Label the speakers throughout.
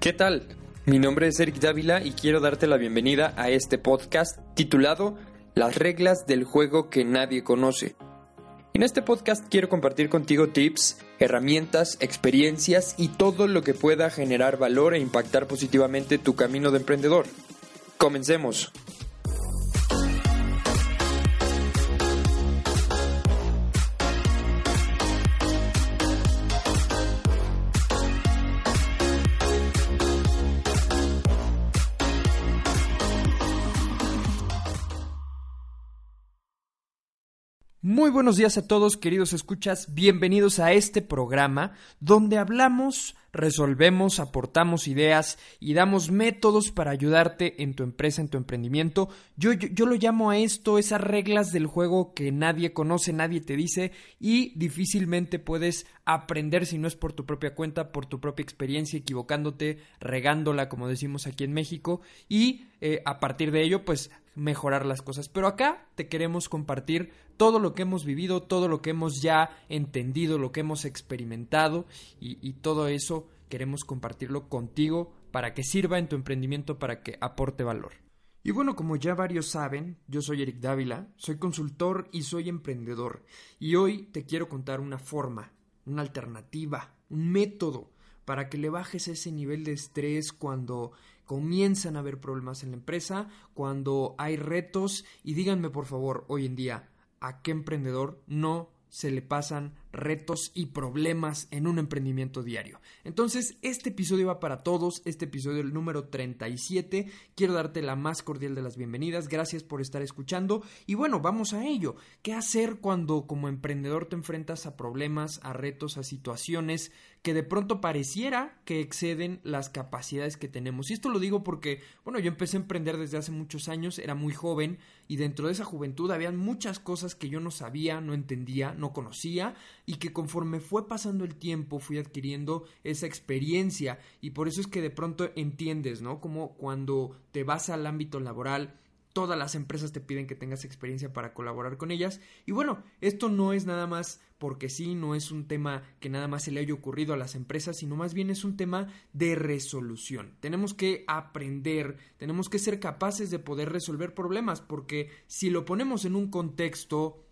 Speaker 1: ¿Qué tal? Mi nombre es Eric Dávila y quiero darte la bienvenida a este podcast titulado Las reglas del juego que nadie conoce. En este podcast quiero compartir contigo tips, herramientas, experiencias y todo lo que pueda generar valor e impactar positivamente tu camino de emprendedor. Comencemos. Muy buenos días a todos, queridos escuchas. Bienvenidos a este programa donde hablamos, resolvemos, aportamos ideas y damos métodos para ayudarte en tu empresa, en tu emprendimiento. Yo, yo, lo llamo a esto esas reglas del juego que nadie conoce, nadie te dice y difícilmente puedes aprender si no es por tu propia cuenta, por tu propia experiencia, equivocándote, regándola, como decimos aquí en México, y eh, a partir de ello, pues mejorar las cosas. Pero acá te queremos compartir todo lo que hemos vivido, todo lo que hemos ya entendido, lo que hemos experimentado y, y todo eso queremos compartirlo contigo para que sirva en tu emprendimiento, para que aporte valor. Y bueno, como ya varios saben, yo soy Eric Dávila, soy consultor y soy emprendedor. Y hoy te quiero contar una forma, una alternativa, un método para que le bajes ese nivel de estrés cuando comienzan a haber problemas en la empresa, cuando hay retos y díganme por favor hoy en día a qué emprendedor no se le pasan retos y problemas en un emprendimiento diario. Entonces, este episodio va para todos, este episodio el número 37. Quiero darte la más cordial de las bienvenidas, gracias por estar escuchando y bueno, vamos a ello. ¿Qué hacer cuando como emprendedor te enfrentas a problemas, a retos, a situaciones que de pronto pareciera que exceden las capacidades que tenemos? Y esto lo digo porque, bueno, yo empecé a emprender desde hace muchos años, era muy joven y dentro de esa juventud habían muchas cosas que yo no sabía, no entendía, no conocía y que conforme fue pasando el tiempo fui adquiriendo esa experiencia y por eso es que de pronto entiendes, ¿no? Como cuando te vas al ámbito laboral todas las empresas te piden que tengas experiencia para colaborar con ellas. Y bueno, esto no es nada más porque sí, no es un tema que nada más se le haya ocurrido a las empresas, sino más bien es un tema de resolución. Tenemos que aprender, tenemos que ser capaces de poder resolver problemas, porque si lo ponemos en un contexto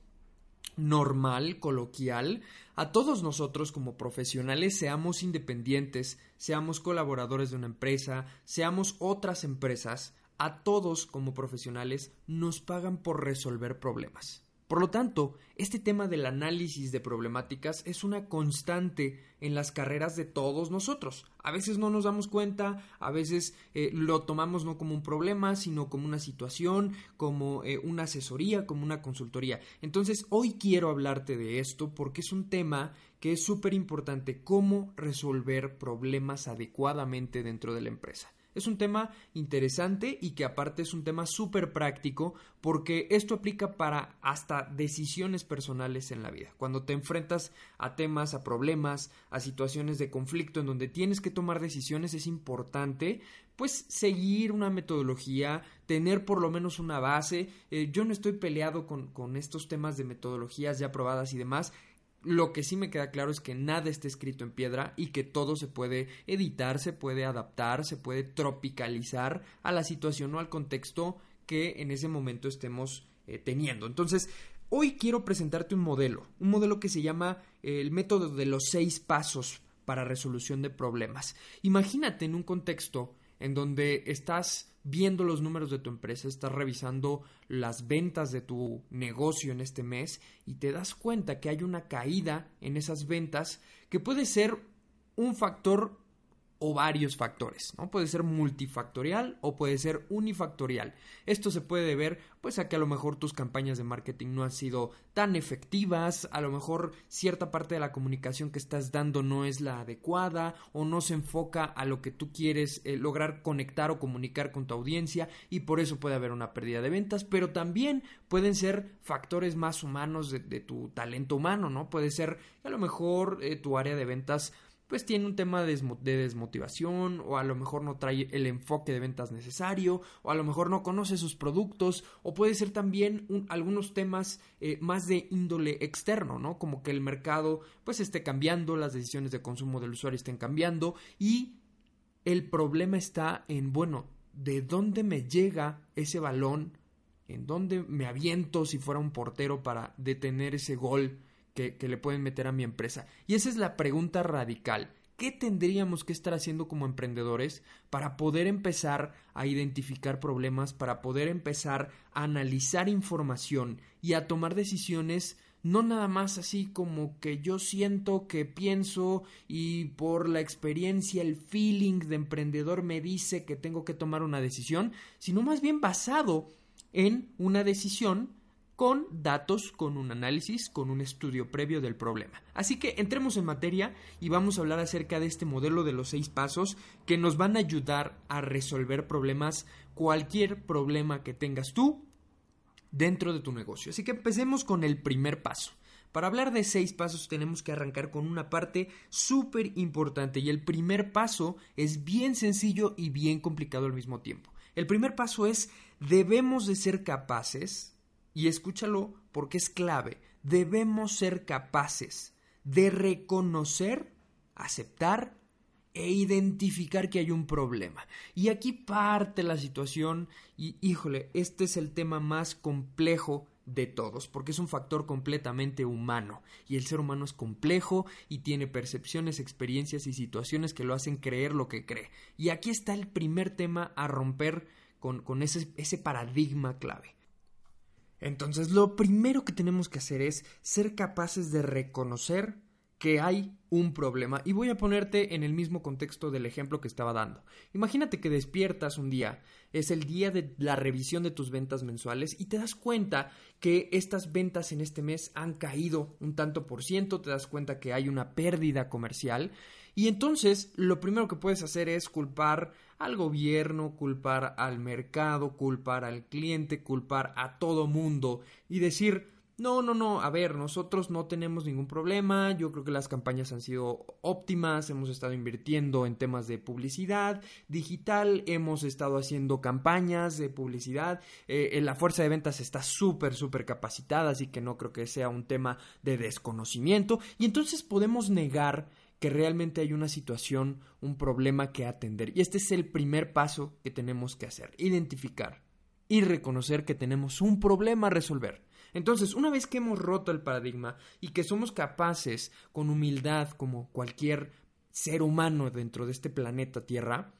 Speaker 1: normal, coloquial, a todos nosotros como profesionales, seamos independientes, seamos colaboradores de una empresa, seamos otras empresas, a todos como profesionales nos pagan por resolver problemas. Por lo tanto, este tema del análisis de problemáticas es una constante en las carreras de todos nosotros. A veces no nos damos cuenta, a veces eh, lo tomamos no como un problema, sino como una situación, como eh, una asesoría, como una consultoría. Entonces, hoy quiero hablarte de esto porque es un tema que es súper importante, cómo resolver problemas adecuadamente dentro de la empresa. Es un tema interesante y que aparte es un tema súper práctico porque esto aplica para hasta decisiones personales en la vida. Cuando te enfrentas a temas, a problemas, a situaciones de conflicto en donde tienes que tomar decisiones es importante pues seguir una metodología, tener por lo menos una base. Eh, yo no estoy peleado con, con estos temas de metodologías ya probadas y demás. Lo que sí me queda claro es que nada está escrito en piedra y que todo se puede editar, se puede adaptar, se puede tropicalizar a la situación o al contexto que en ese momento estemos eh, teniendo. Entonces, hoy quiero presentarte un modelo, un modelo que se llama eh, el método de los seis pasos para resolución de problemas. Imagínate en un contexto en donde estás viendo los números de tu empresa, estás revisando las ventas de tu negocio en este mes y te das cuenta que hay una caída en esas ventas que puede ser un factor o varios factores, ¿no? Puede ser multifactorial o puede ser unifactorial. Esto se puede ver pues a que a lo mejor tus campañas de marketing no han sido tan efectivas, a lo mejor cierta parte de la comunicación que estás dando no es la adecuada o no se enfoca a lo que tú quieres eh, lograr conectar o comunicar con tu audiencia y por eso puede haber una pérdida de ventas, pero también pueden ser factores más humanos de, tu talento humano, ¿no? Puede ser a lo mejor eh, tu área de ventas pues tiene un tema de, desmotivación o a lo mejor no trae el enfoque de ventas necesario o a lo mejor no conoce sus productos o puede ser también algunos temas eh, más de índole externo, ¿no? Como que el mercado pues esté cambiando, las decisiones de consumo del usuario estén cambiando y el problema está en, bueno, ¿de dónde me llega ese balón? ¿En dónde me aviento si fuera un portero para detener ese gol que, le pueden meter a mi empresa? Y esa es la pregunta radical. ¿Qué tendríamos que estar haciendo como emprendedores para poder empezar a identificar problemas, para poder empezar a analizar información y a tomar decisiones no nada más así como que yo siento que pienso y por la experiencia, el feeling de emprendedor me dice que tengo que tomar una decisión, sino más bien basado en una decisión con datos, con un análisis, con un estudio previo del problema. Así que entremos en materia y vamos a hablar acerca de este modelo de los seis pasos que nos van a ayudar a resolver problemas, cualquier problema que tengas tú dentro de tu negocio. Así que empecemos con el primer paso. Para hablar de seis pasos tenemos que arrancar con una parte súper importante y el primer paso es bien sencillo y bien complicado al mismo tiempo. El primer paso es debemos de ser capaces y escúchalo porque es clave, debemos ser capaces de reconocer, aceptar e identificar que hay un problema. Y aquí parte la situación y híjole, este es el tema más complejo de todos, porque es un factor completamente humano, y el ser humano es complejo y tiene percepciones, experiencias y situaciones que lo hacen creer lo que cree. Y aquí está el primer tema a romper con, ese paradigma clave. Entonces, lo primero que tenemos que hacer es ser capaces de reconocer que hay un problema. Y voy a ponerte en el mismo contexto del ejemplo que estaba dando. Imagínate que despiertas un día, es el día de la revisión de tus ventas mensuales y te das cuenta que estas ventas en este mes han caído un tanto por ciento, te das cuenta que hay una pérdida comercial y entonces lo primero que puedes hacer es culpar al gobierno, culpar al mercado, culpar al cliente, culpar a todo mundo y decir no, no, no, a ver, nosotros no tenemos ningún problema, yo creo que las campañas han sido óptimas, hemos estado invirtiendo en temas de publicidad digital, hemos estado haciendo campañas de publicidad, eh, la fuerza de ventas está súper, súper capacitada, así que no creo que sea un tema de desconocimiento, y entonces podemos negar que realmente hay una situación, un problema que atender. Y este es el primer paso que tenemos que hacer, identificar y reconocer que tenemos un problema a resolver. Entonces, una vez que hemos roto el paradigma y que somos capaces, con humildad, como cualquier ser humano dentro de este planeta Tierra,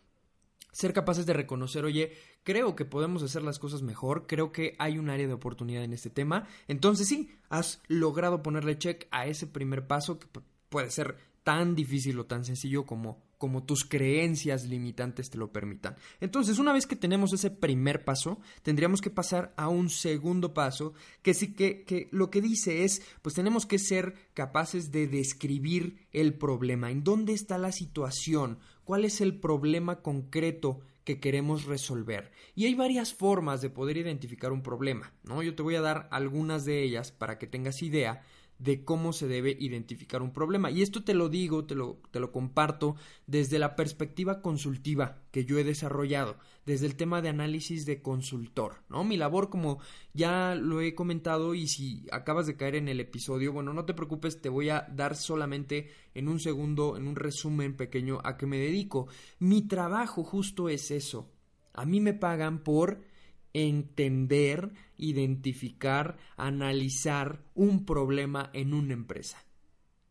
Speaker 1: ser capaces de reconocer, oye, creo que podemos hacer las cosas mejor, creo que hay un área de oportunidad en este tema, entonces sí, has logrado ponerle check a ese primer paso que puede ser tan difícil o tan sencillo como, como tus creencias limitantes te lo permitan. Entonces, una vez que tenemos ese primer paso, tendríamos que pasar a un segundo paso, que sí que, que lo que dice es, pues tenemos que ser capaces de describir el problema, en dónde está la situación, cuál es el problema concreto que queremos resolver. Y hay varias formas de poder identificar un problema, ¿no? Yo te voy a dar algunas de ellas para que tengas idea de cómo se debe identificar un problema. Y esto te lo digo, te lo, te lo comparto desde la perspectiva consultiva que yo he desarrollado, desde el tema de análisis de consultor, ¿no? Mi labor, como ya lo he comentado, y si acabas de caer en el episodio, bueno, no te preocupes, te voy a dar solamente en un segundo, en un resumen pequeño a qué me dedico. Mi trabajo justo es eso. A mí me pagan por entender, identificar, analizar un problema en una empresa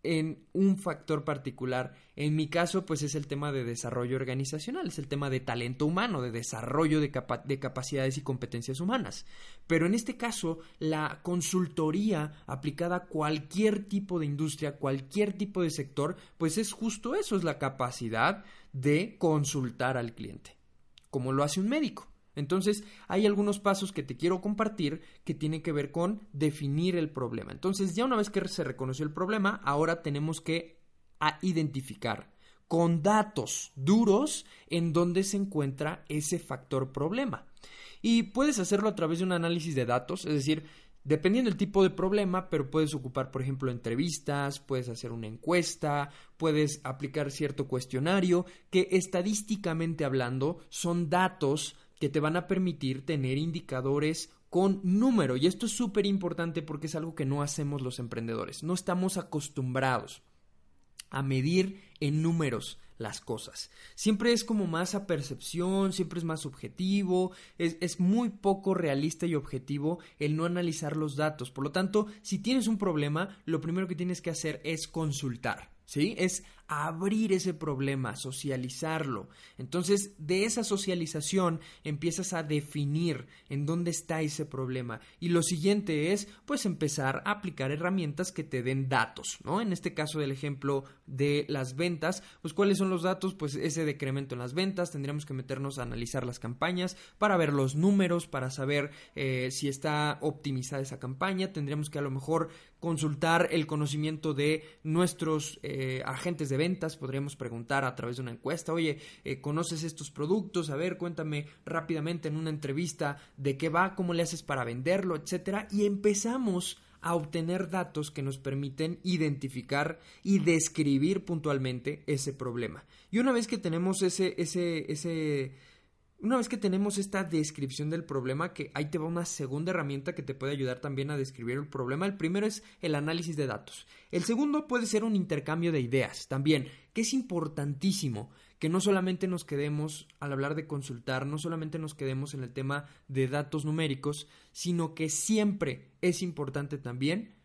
Speaker 1: en un factor particular. En mi caso, pues es el tema de desarrollo organizacional, es el tema de talento humano, de desarrollo de, de, capacidades y competencias humanas. Pero en este caso, la consultoría aplicada a cualquier tipo de industria, cualquier tipo de sector, pues es justo eso, es la capacidad de consultar al cliente, como lo hace un médico. Entonces, hay algunos pasos que te quiero compartir que tienen que ver con definir el problema. Entonces, ya una vez que se reconoció el problema, ahora tenemos que identificar con datos duros en dónde se encuentra ese factor problema. Y puedes hacerlo a través de un análisis de datos, es decir, dependiendo del tipo de problema, pero puedes ocupar, por ejemplo, entrevistas, puedes hacer una encuesta, puedes aplicar cierto cuestionario, que estadísticamente hablando son datos que te van a permitir tener indicadores con número. Y esto es súper importante porque es algo que no hacemos los emprendedores. No estamos acostumbrados a medir en números las cosas. Siempre es como más a percepción, siempre es más subjetivo, es, es, muy poco realista y objetivo el no analizar los datos. Por lo tanto, si tienes un problema, lo primero que tienes que hacer es consultar. ¿Sí? Es abrir ese problema, socializarlo. Entonces, de esa socialización empiezas a definir en dónde está ese problema. Y lo siguiente es, pues, empezar a aplicar herramientas que te den datos, ¿no? En este caso del ejemplo de las ventas, pues, ¿cuáles son los datos? Pues ese decremento en las ventas, tendríamos que meternos a analizar las campañas para ver los números, para saber eh, si está optimizada esa campaña, tendríamos que a lo mejor consultar el conocimiento de nuestros eh, agentes de ventas, podríamos preguntar a través de una encuesta, oye, eh, ¿conoces estos productos? A ver, cuéntame rápidamente en una entrevista de qué va, cómo le haces para venderlo, etcétera, y empezamos a obtener datos que nos permiten identificar y describir puntualmente ese problema. Y una vez que tenemos ese, ese, ese una vez que tenemos esta descripción del problema, que ahí te va una segunda herramienta que te puede ayudar también a describir el problema. El primero es el análisis de datos. El segundo puede ser un intercambio de ideas también, que es importantísimo que no solamente nos quedemos al hablar de consultar, no solamente nos quedemos en el tema de datos numéricos, sino que siempre es importante también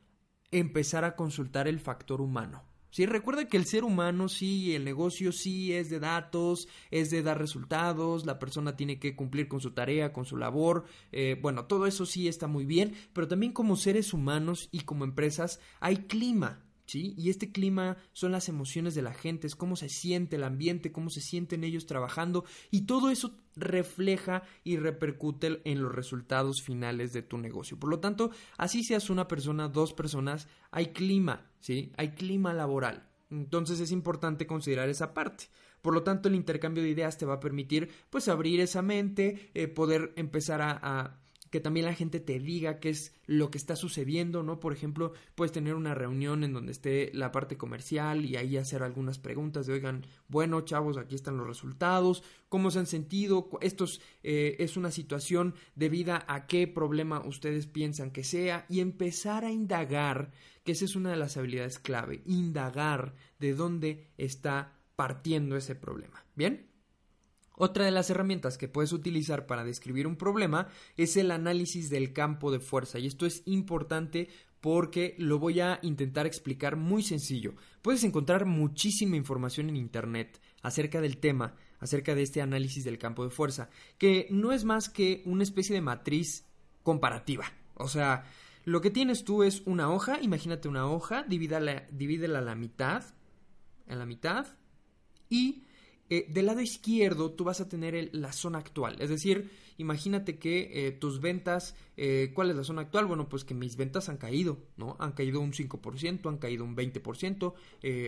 Speaker 1: empezar a consultar el factor humano. Sí, recuerda que el ser humano sí, el negocio sí es de datos, es de dar resultados, la persona tiene que cumplir con su tarea, con su labor, eh, bueno, todo eso sí está muy bien, pero también como seres humanos y como empresas hay clima, ¿Sí? Y este clima son las emociones de la gente, es cómo se siente el ambiente, cómo se sienten ellos trabajando y todo eso refleja y repercute en los resultados finales de tu negocio. Por lo tanto, así seas una persona, dos personas, hay clima, ¿sí? Hay clima laboral. Entonces es importante considerar esa parte. Por lo tanto, el intercambio de ideas te va a permitir pues abrir esa mente, eh, poder empezar a que también la gente te diga qué es lo que está sucediendo, ¿no? Por ejemplo, puedes tener una reunión en donde esté la parte comercial y ahí hacer algunas preguntas de, oigan, bueno, chavos, aquí están los resultados, ¿cómo se han sentido? Esto eh, es una situación debida a qué problema ustedes piensan que sea y empezar a indagar, que esa es una de las habilidades clave, indagar de dónde está partiendo ese problema. ¿Bien? Otra de las herramientas que puedes utilizar para describir un problema es el análisis del campo de fuerza y esto es importante porque lo voy a intentar explicar muy sencillo. Puedes encontrar muchísima información en Internet acerca del tema, acerca de este análisis del campo de fuerza, que no es más que una especie de matriz comparativa. O sea, lo que tienes tú es una hoja, imagínate una hoja, divídela, a la mitad, a la mitad, y eh, del lado izquierdo tú vas a tener la zona actual. Es decir, imagínate que eh, tus ventas, eh, ¿cuál es la zona actual? Bueno, pues que mis ventas han caído, ¿no? Han caído un 5%, han caído un 20%,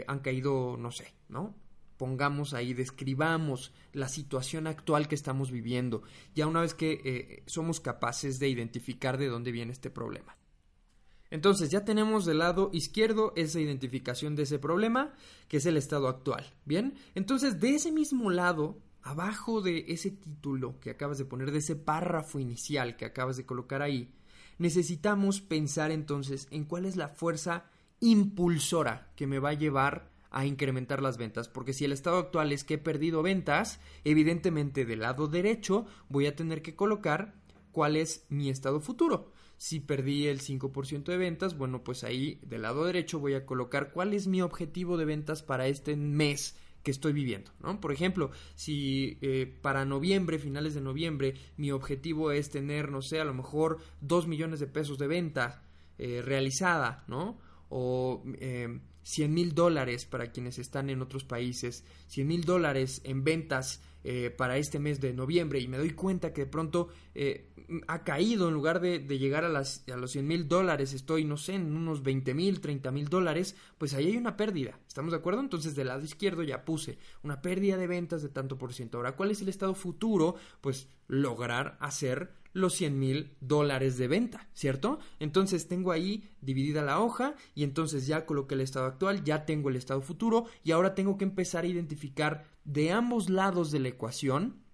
Speaker 1: han caído, no sé, ¿no? Pongamos ahí, describamos la situación actual que estamos viviendo, ya una vez que somos capaces de identificar de dónde viene este problema. Entonces ya tenemos del lado izquierdo esa identificación de ese problema, que es el estado actual. Bien, entonces de ese mismo lado, abajo de ese título que acabas de poner, de ese párrafo inicial que acabas de colocar ahí, necesitamos pensar entonces en cuál es la fuerza impulsora que me va a llevar a incrementar las ventas, porque si el estado actual es que he perdido ventas, evidentemente del lado derecho voy a tener que colocar cuál es mi estado futuro. Si perdí el 5% de ventas, bueno, pues ahí del lado derecho voy a colocar cuál es mi objetivo de ventas para este mes que estoy viviendo, ¿no? Por ejemplo, si eh, para noviembre, finales de noviembre, mi objetivo es tener, no sé, a lo mejor 2 millones de pesos de venta eh, realizada, ¿no? O eh, 100 mil dólares para quienes están en otros países, 100 mil dólares en ventas eh, para este mes de noviembre y me doy cuenta que de pronto eh, ha caído en lugar de, llegar a, las, a los 100 mil dólares, estoy, no sé, en unos 20 mil, 30 mil dólares, pues ahí hay una pérdida. ¿Estamos de acuerdo? Entonces del lado izquierdo ya puse una pérdida de ventas de tanto por ciento. Ahora, ¿cuál es el estado futuro? Pues lograr hacer los 100 mil dólares de venta, ¿cierto? Entonces tengo ahí dividida la hoja y entonces ya coloqué el estado actual, ya tengo el estado futuro y ahora tengo que empezar a identificar de ambos lados de la ecuación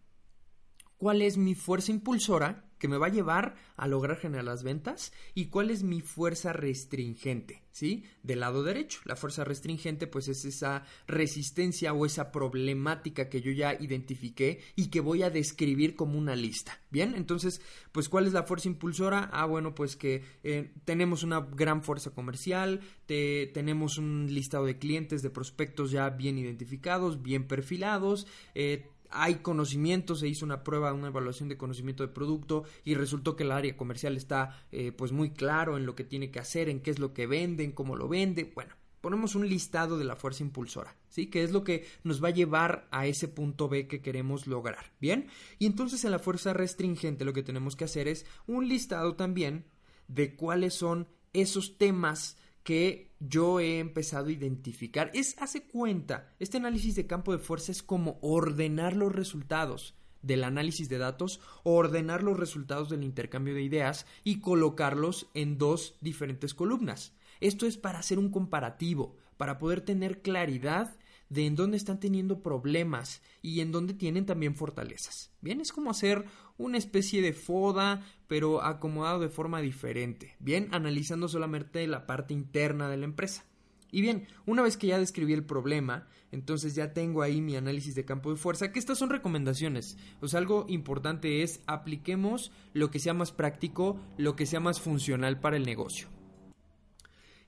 Speaker 1: cuál es mi fuerza impulsora que me va a llevar a lograr generar las ventas y cuál es mi fuerza restringente, ¿sí? Del lado derecho. La fuerza restringente pues es esa resistencia o esa problemática que yo ya identifiqué y que voy a describir como una lista. Bien, entonces pues ¿cuál es la fuerza impulsora? Ah, bueno, pues que eh, tenemos una gran fuerza comercial, tenemos un listado de clientes, de prospectos ya bien identificados, bien perfilados, eh, hay conocimiento, se hizo una prueba, una evaluación de conocimiento de producto y resultó que el área comercial está eh, pues muy claro en lo que tiene que hacer, en qué es lo que venden, cómo lo vende, bueno, ponemos un listado de la fuerza impulsora, ¿sí? Que es lo que nos va a llevar a ese punto B que queremos lograr, ¿bien? Y entonces en la fuerza restringente lo que tenemos que hacer es un listado también de cuáles son esos temas que yo he empezado a identificar. Es, hace cuenta, este análisis de campo de fuerza es como ordenar los resultados del análisis de datos, ordenar los resultados del intercambio de ideas y colocarlos en dos diferentes columnas. Esto es para hacer un comparativo, para poder tener claridad de en dónde están teniendo problemas y en dónde tienen también fortalezas. Bien, es como hacer una especie de foda, pero acomodado de forma diferente. Bien, analizando solamente la parte interna de la empresa. Y bien, una vez que ya describí el problema, entonces ya tengo ahí mi análisis de campo de fuerza, que estas son recomendaciones. O sea, algo importante es apliquemos lo que sea más práctico, lo que sea más funcional para el negocio.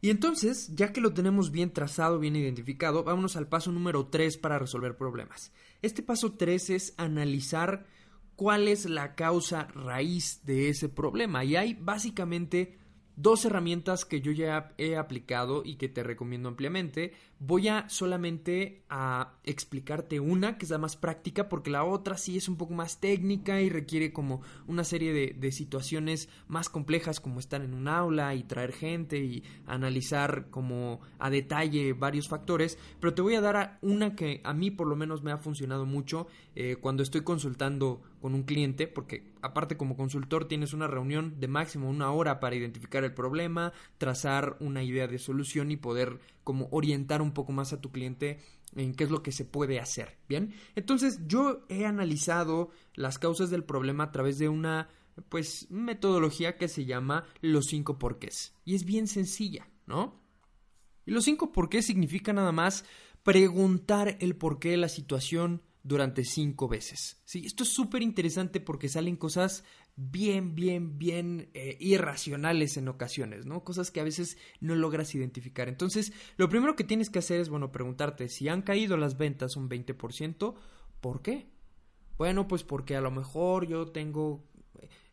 Speaker 1: Y entonces, ya que lo tenemos bien trazado, bien identificado, vámonos al paso número 3 para resolver problemas. Este paso 3 es analizar cuál es la causa raíz de ese problema. Y hay básicamente dos herramientas que yo ya he aplicado y que te recomiendo ampliamente. Voy a solamente a explicarte una que es la más práctica porque la otra sí es un poco más técnica y requiere como una serie de, de situaciones más complejas como estar en un aula y traer gente y analizar como a detalle varios factores. Pero te voy a dar una que a mí por lo menos me ha funcionado mucho eh, cuando estoy consultando con un cliente porque aparte como consultor tienes una reunión de máximo una hora para identificar el problema, trazar una idea de solución y poder como orientar un poco más a tu cliente en qué es lo que se puede hacer. Bien, entonces yo he analizado las causas del problema a través de una pues metodología que se llama los cinco porqués y es bien sencilla, ¿no? Y los cinco porqués significa nada más preguntar el porqué de la situación durante cinco veces. ¿sí? Esto es súper interesante porque salen cosas bien, bien, bien eh, irracionales en ocasiones, ¿no? Cosas que a veces no logras identificar. Entonces, lo primero que tienes que hacer es, bueno, preguntarte si han caído las ventas un 20%, ¿por qué? Bueno, pues porque a lo mejor yo tengo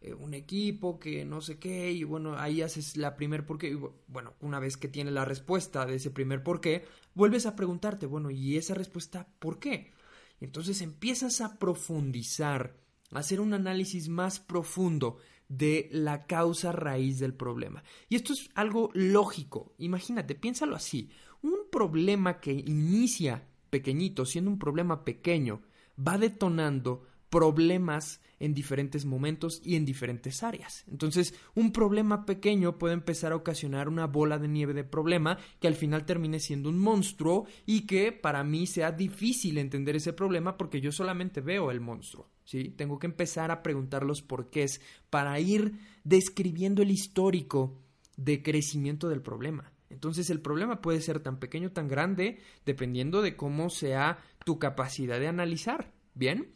Speaker 1: eh, un equipo que no sé qué y bueno, ahí haces la primer por qué. Bueno, una vez que tienes la respuesta de ese primer por qué, vuelves a preguntarte, bueno, ¿y esa respuesta por qué? Entonces empiezas a profundizar, hacer un análisis más profundo de la causa raíz del problema. Y esto es algo lógico. Imagínate, piénsalo así. Un problema que inicia pequeñito, siendo un problema pequeño, va detonando problemas en diferentes momentos y en diferentes áreas. Entonces, un problema pequeño puede empezar a ocasionar una bola de nieve de problema que al final termine siendo un monstruo y que para mí sea difícil entender ese problema porque yo solamente veo el monstruo. ¿Sí? Tengo que empezar a preguntar los porqués para ir describiendo el histórico de crecimiento del problema. Entonces el problema puede ser tan pequeño, tan grande, dependiendo de cómo sea tu capacidad de analizar. Bien,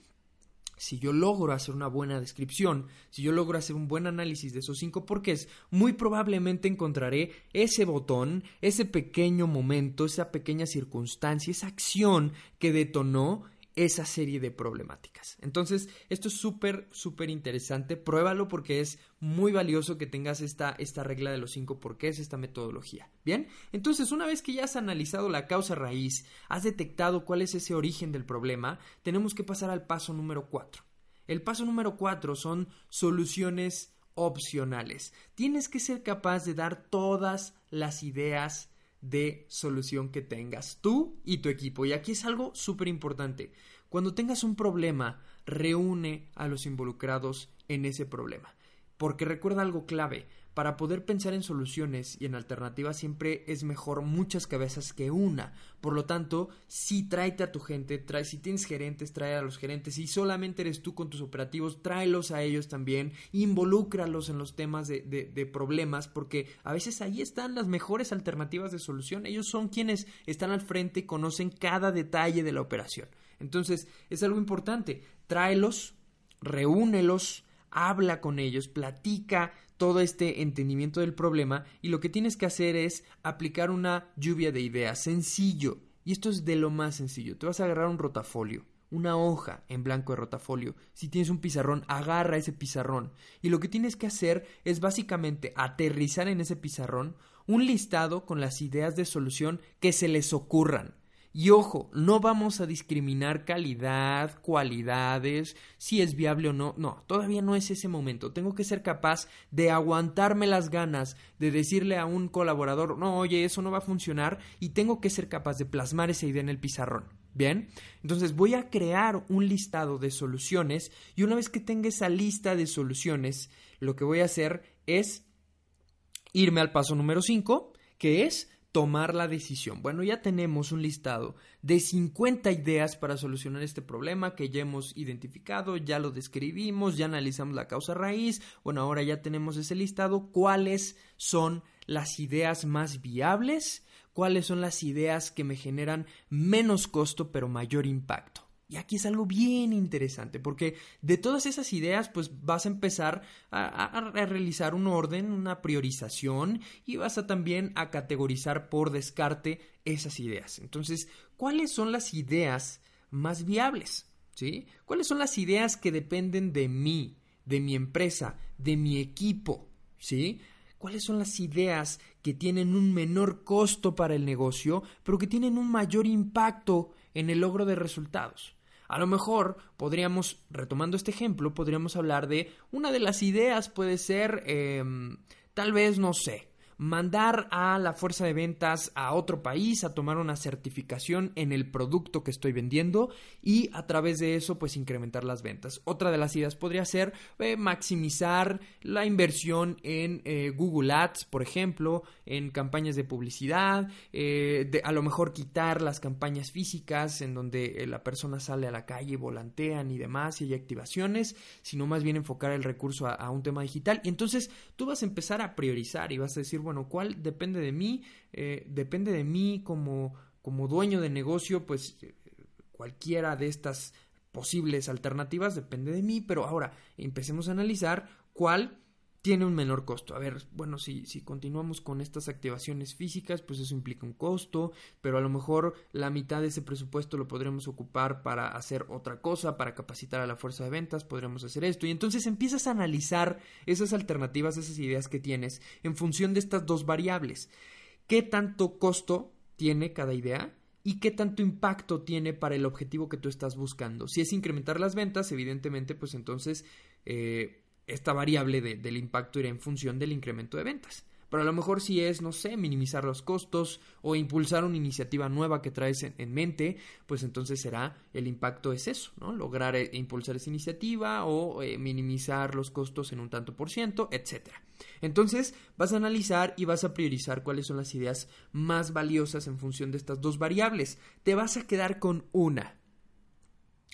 Speaker 1: si yo logro hacer una buena descripción, si yo logro hacer un buen análisis de esos cinco porqués, muy probablemente encontraré ese botón, ese pequeño momento, esa pequeña circunstancia, esa acción que detonó esa serie de problemáticas. Entonces, esto es súper, súper interesante. Pruébalo porque es muy valioso que tengas esta, esta regla de los cinco porqués, esta metodología. Bien, entonces, una vez que ya has analizado la causa raíz, has detectado cuál es ese origen del problema, tenemos que pasar al paso número cuatro. El paso número cuatro son soluciones opcionales. Tienes que ser capaz de dar todas las ideas de solución que tengas tú y tu equipo. Y aquí es algo súper importante. Cuando tengas un problema, reúne a los involucrados en ese problema. Porque recuerda algo clave, para poder pensar en soluciones y en alternativas siempre es mejor muchas cabezas que una. Por lo tanto, si tráete a tu gente, trae, si tienes gerentes, trae a los gerentes. Si solamente eres tú con tus operativos, tráelos a ellos también, involúcralos en los temas de, de problemas, porque a veces ahí están las mejores alternativas de solución. Ellos son quienes están al frente y conocen cada detalle de la operación. Entonces, es algo importante. Tráelos, reúnelos, habla con ellos, platica todo este entendimiento del problema y lo que tienes que hacer es aplicar una lluvia de ideas, sencillo. Y esto es de lo más sencillo. Te vas a agarrar un rotafolio, una hoja en blanco de rotafolio. Si tienes un pizarrón, agarra ese pizarrón. Y lo que tienes que hacer es básicamente aterrizar en ese pizarrón un listado con las ideas de solución que se les ocurran. Y ojo, no vamos a discriminar calidad, cualidades, si es viable o no. No, todavía no es ese momento. Tengo que ser capaz de aguantarme las ganas de decirle a un colaborador, no, oye, eso no va a funcionar y tengo que ser capaz de plasmar esa idea en el pizarrón. Bien, entonces voy a crear un listado de soluciones y una vez que tenga esa lista de soluciones, lo que voy a hacer es irme al paso número 5, que es tomar la decisión. Bueno, ya tenemos un listado de 50 ideas para solucionar este problema que ya hemos identificado, ya lo describimos, ya analizamos la causa raíz. Bueno, ahora ya tenemos ese listado. ¿Cuáles son las ideas más viables? ¿Cuáles son las ideas que me generan menos costo pero mayor impacto? Y aquí es algo bien interesante, porque de todas esas ideas, pues vas a empezar a, realizar un orden, una priorización, y vas a también a categorizar por descarte esas ideas. Entonces, ¿cuáles son las ideas más viables? ¿Sí? ¿Cuáles son las ideas que dependen de mí, de mi empresa, de mi equipo? ¿Sí? ¿Cuáles son las ideas que tienen un menor costo para el negocio, pero que tienen un mayor impacto en el logro de resultados? A lo mejor podríamos, retomando este ejemplo, podríamos hablar de una de las ideas puede ser, em, tal vez, no sé, mandar a la fuerza de ventas a otro país a tomar una certificación en el producto que estoy vendiendo y a través de eso pues incrementar las ventas. Otra de las ideas podría ser eh, maximizar la inversión en eh, Google Ads, por ejemplo, en campañas de publicidad, eh, a lo mejor quitar las campañas físicas en donde la persona sale a la calle, volantean y demás y hay activaciones, sino más bien enfocar el recurso a un tema digital y entonces tú vas a empezar a priorizar y vas a decir, bueno, cuál depende de mí, eh, depende de mí como, como dueño de negocio, pues eh, cualquiera de estas posibles alternativas depende de mí, pero ahora empecemos a analizar cuál tiene un menor costo. A ver, bueno, si, si continuamos con estas activaciones físicas, pues eso implica un costo, pero a lo mejor la mitad de ese presupuesto lo podremos ocupar para hacer otra cosa, para capacitar a la fuerza de ventas, podremos hacer esto. Y entonces empiezas a analizar esas alternativas, esas ideas que tienes en función de estas dos variables. ¿Qué tanto costo tiene cada idea? y qué tanto impacto tiene para el objetivo que tú estás buscando. Si es incrementar las ventas, evidentemente, pues entonces eh, esta variable del impacto irá en función del incremento de ventas. Pero a lo mejor si es, no sé, minimizar los costos o impulsar una iniciativa nueva que traes en, mente, pues entonces será el impacto es eso, ¿no? Lograr eh, impulsar esa iniciativa o eh, minimizar los costos en un tanto por ciento, etcétera. Entonces vas a analizar y vas a priorizar cuáles son las ideas más valiosas en función de estas dos variables. Te vas a quedar con una.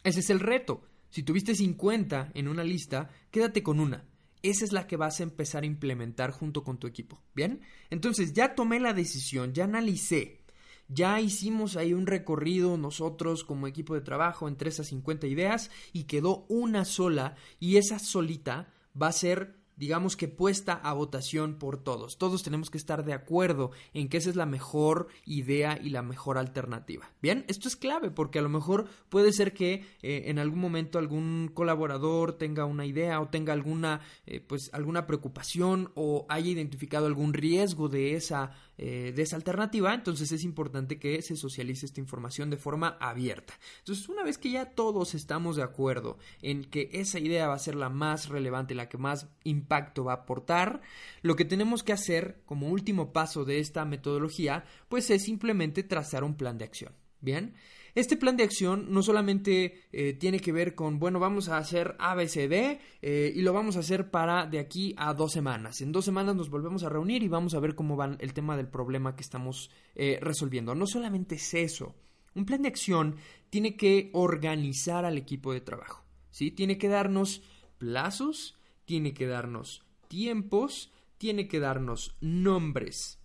Speaker 1: Ese es el reto. Si tuviste 50 en una lista, quédate con una. Esa es la que vas a empezar a implementar junto con tu equipo. ¿Bien? Entonces ya tomé la decisión, ya analicé, ya hicimos ahí un recorrido nosotros como equipo de trabajo entre esas 50 ideas y quedó una sola y esa solita va a ser digamos que puesta a votación por todos. Todos tenemos que estar de acuerdo en que esa es la mejor idea y la mejor alternativa. Bien, esto es clave porque a lo mejor puede ser que eh, en algún momento algún colaborador tenga una idea o tenga alguna eh, pues alguna preocupación o haya identificado algún riesgo de esa eh, de esa alternativa, entonces es importante que se socialice esta información de forma abierta. Entonces, una vez que ya todos estamos de acuerdo en que esa idea va a ser la más relevante, la que más impacto va a aportar, lo que tenemos que hacer como último paso de esta metodología, pues es simplemente trazar un plan de acción. Bien, Este plan de acción no solamente eh, tiene que ver con, bueno, vamos a hacer ABCD eh, y lo vamos a hacer para de aquí a dos semanas. En dos semanas nos volvemos a reunir y vamos a ver cómo va el tema del problema que estamos eh, resolviendo. No solamente es eso. Un plan de acción tiene que organizar al equipo de trabajo. ¿sí? Tiene que darnos plazos, tiene que darnos tiempos, tiene que darnos nombres.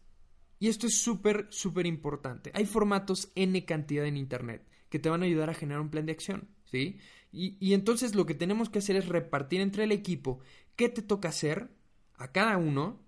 Speaker 1: Y esto es súper, súper importante. Hay formatos N cantidad en Internet que te van a ayudar a generar un plan de acción, ¿sí? Y, y entonces lo que tenemos que hacer es repartir entre el equipo qué te toca hacer a cada uno,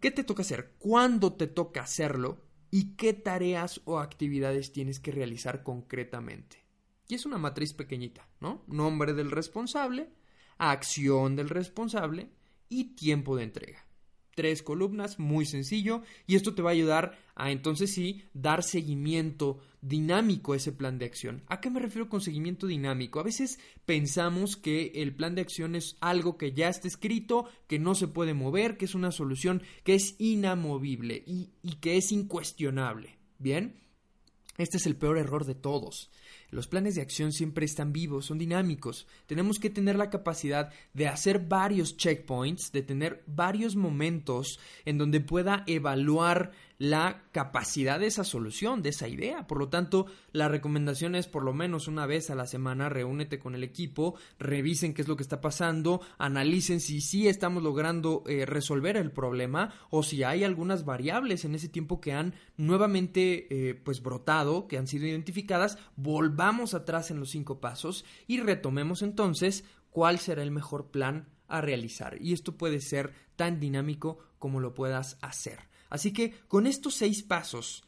Speaker 1: qué te toca hacer, cuándo te toca hacerlo y qué tareas o actividades tienes que realizar concretamente. Y es una matriz pequeñita, ¿no? Nombre del responsable, acción del responsable y tiempo de entrega tres columnas, muy sencillo, y esto te va a ayudar a entonces sí dar seguimiento dinámico a ese plan de acción. ¿A qué me refiero con seguimiento dinámico? A veces pensamos que el plan de acción es algo que ya está escrito, que no se puede mover, que es una solución que es inamovible y, y que es incuestionable. Bien, este es el peor error de todos. Los planes de acción siempre están vivos, son dinámicos. Tenemos que tener la capacidad de hacer varios checkpoints, de tener varios momentos en donde pueda evaluar la capacidad de esa solución, de esa idea. Por lo tanto, la recomendación es por lo menos una vez a la semana reúnete con el equipo, revisen qué es lo que está pasando, analicen si sí estamos logrando eh, resolver el problema o si hay algunas variables en ese tiempo que han nuevamente eh, pues brotado, que han sido identificadas, volvamos atrás en los cinco pasos y retomemos entonces cuál será el mejor plan a realizar. Y esto puede ser tan dinámico como lo puedas hacer. Así que con estos seis pasos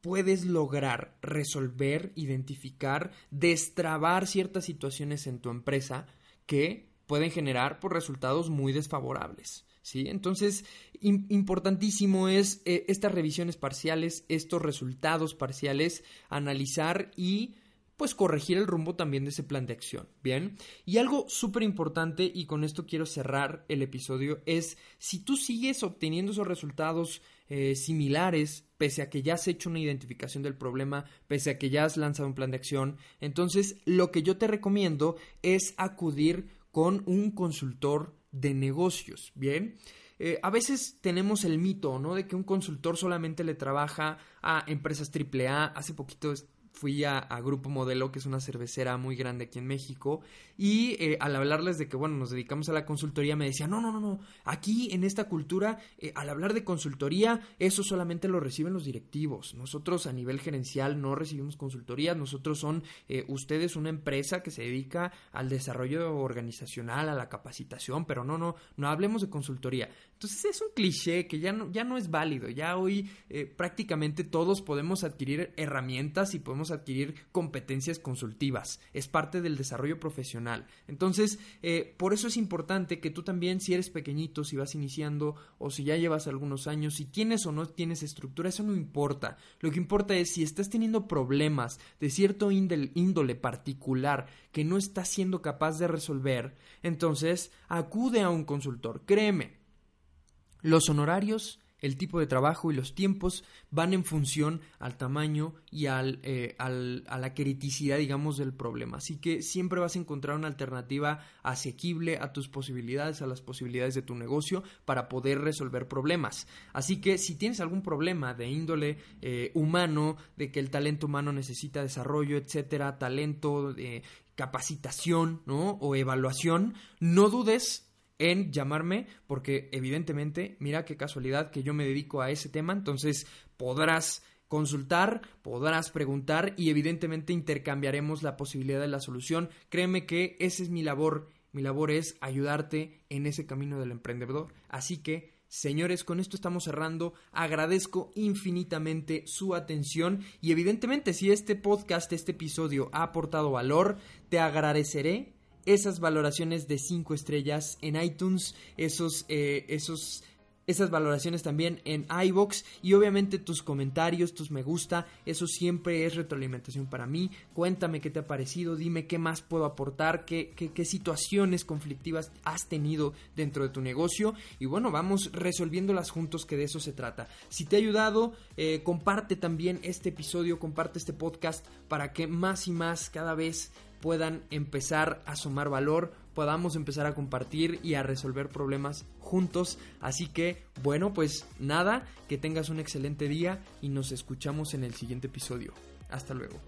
Speaker 1: puedes lograr resolver, identificar, destrabar ciertas situaciones en tu empresa que pueden generar por resultados muy desfavorables. ¿Sí? Entonces, importantísimo es eh, estas revisiones parciales, estos resultados parciales, analizar y pues corregir el rumbo también de ese plan de acción. Bien, y algo súper importante, y con esto quiero cerrar el episodio, es si tú sigues obteniendo esos resultados eh, similares, pese a que ya has hecho una identificación del problema, pese a que ya has lanzado un plan de acción, entonces lo que yo te recomiendo es acudir con un consultor de negocios. Bien. Eh, a veces tenemos el mito, ¿no? De que un consultor solamente le trabaja a empresas AAA. Hace poquito fui a, Grupo Modelo, que es una cervecera muy grande aquí en México, y eh, al hablarles de que, bueno, nos dedicamos a la consultoría, me decían, no, no, no, no, aquí en esta cultura, eh, al hablar de consultoría, eso solamente lo reciben los directivos. Nosotros a nivel gerencial no recibimos consultoría, nosotros son eh, ustedes una empresa que se dedica al desarrollo organizacional, a la capacitación, pero no, no, no hablemos de consultoría. Entonces es un cliché que ya no, ya no es válido, ya hoy prácticamente todos podemos adquirir herramientas y podemos adquirir competencias consultivas, es parte del desarrollo profesional. Entonces, eh, por eso es importante que tú también, si eres pequeñito, si vas iniciando o si ya llevas algunos años, si tienes o no tienes estructura, eso no importa. Lo que importa es si estás teniendo problemas de cierto índole particular que no estás siendo capaz de resolver, entonces acude a un consultor. Créeme, los honorarios el tipo de trabajo y los tiempos van en función al tamaño y al, eh, al, a la criticidad, digamos, del problema. Así que siempre vas a encontrar una alternativa asequible a tus posibilidades, a las posibilidades de tu negocio para poder resolver problemas. Así que si tienes algún problema de índole eh, humano, de que el talento humano necesita desarrollo, etcétera, talento, de capacitación, ¿no? O evaluación, no dudes en llamarme porque evidentemente, mira qué casualidad que yo me dedico a ese tema, entonces podrás consultar, podrás preguntar y evidentemente intercambiaremos la posibilidad de la solución. Créeme que esa es mi labor. Mi labor es ayudarte en ese camino del emprendedor. Así que, señores, con esto estamos cerrando. Agradezco infinitamente su atención y evidentemente si este podcast, este episodio ha aportado valor, te agradeceré esas valoraciones de 5 estrellas en iTunes, esos, eh, esos esas valoraciones también en iBox y obviamente tus comentarios, tus me gusta, eso siempre es retroalimentación para mí. Cuéntame qué te ha parecido, dime qué más puedo aportar, qué, qué, situaciones conflictivas has tenido dentro de tu negocio y bueno, vamos resolviéndolas juntos que de eso se trata. Si te ha ayudado, eh, comparte también este episodio, comparte este podcast para que más y más cada vez puedan empezar a sumar valor, podamos empezar a compartir y a resolver problemas juntos. Así que, bueno, pues nada, que tengas un excelente día y nos escuchamos en el siguiente episodio. Hasta luego.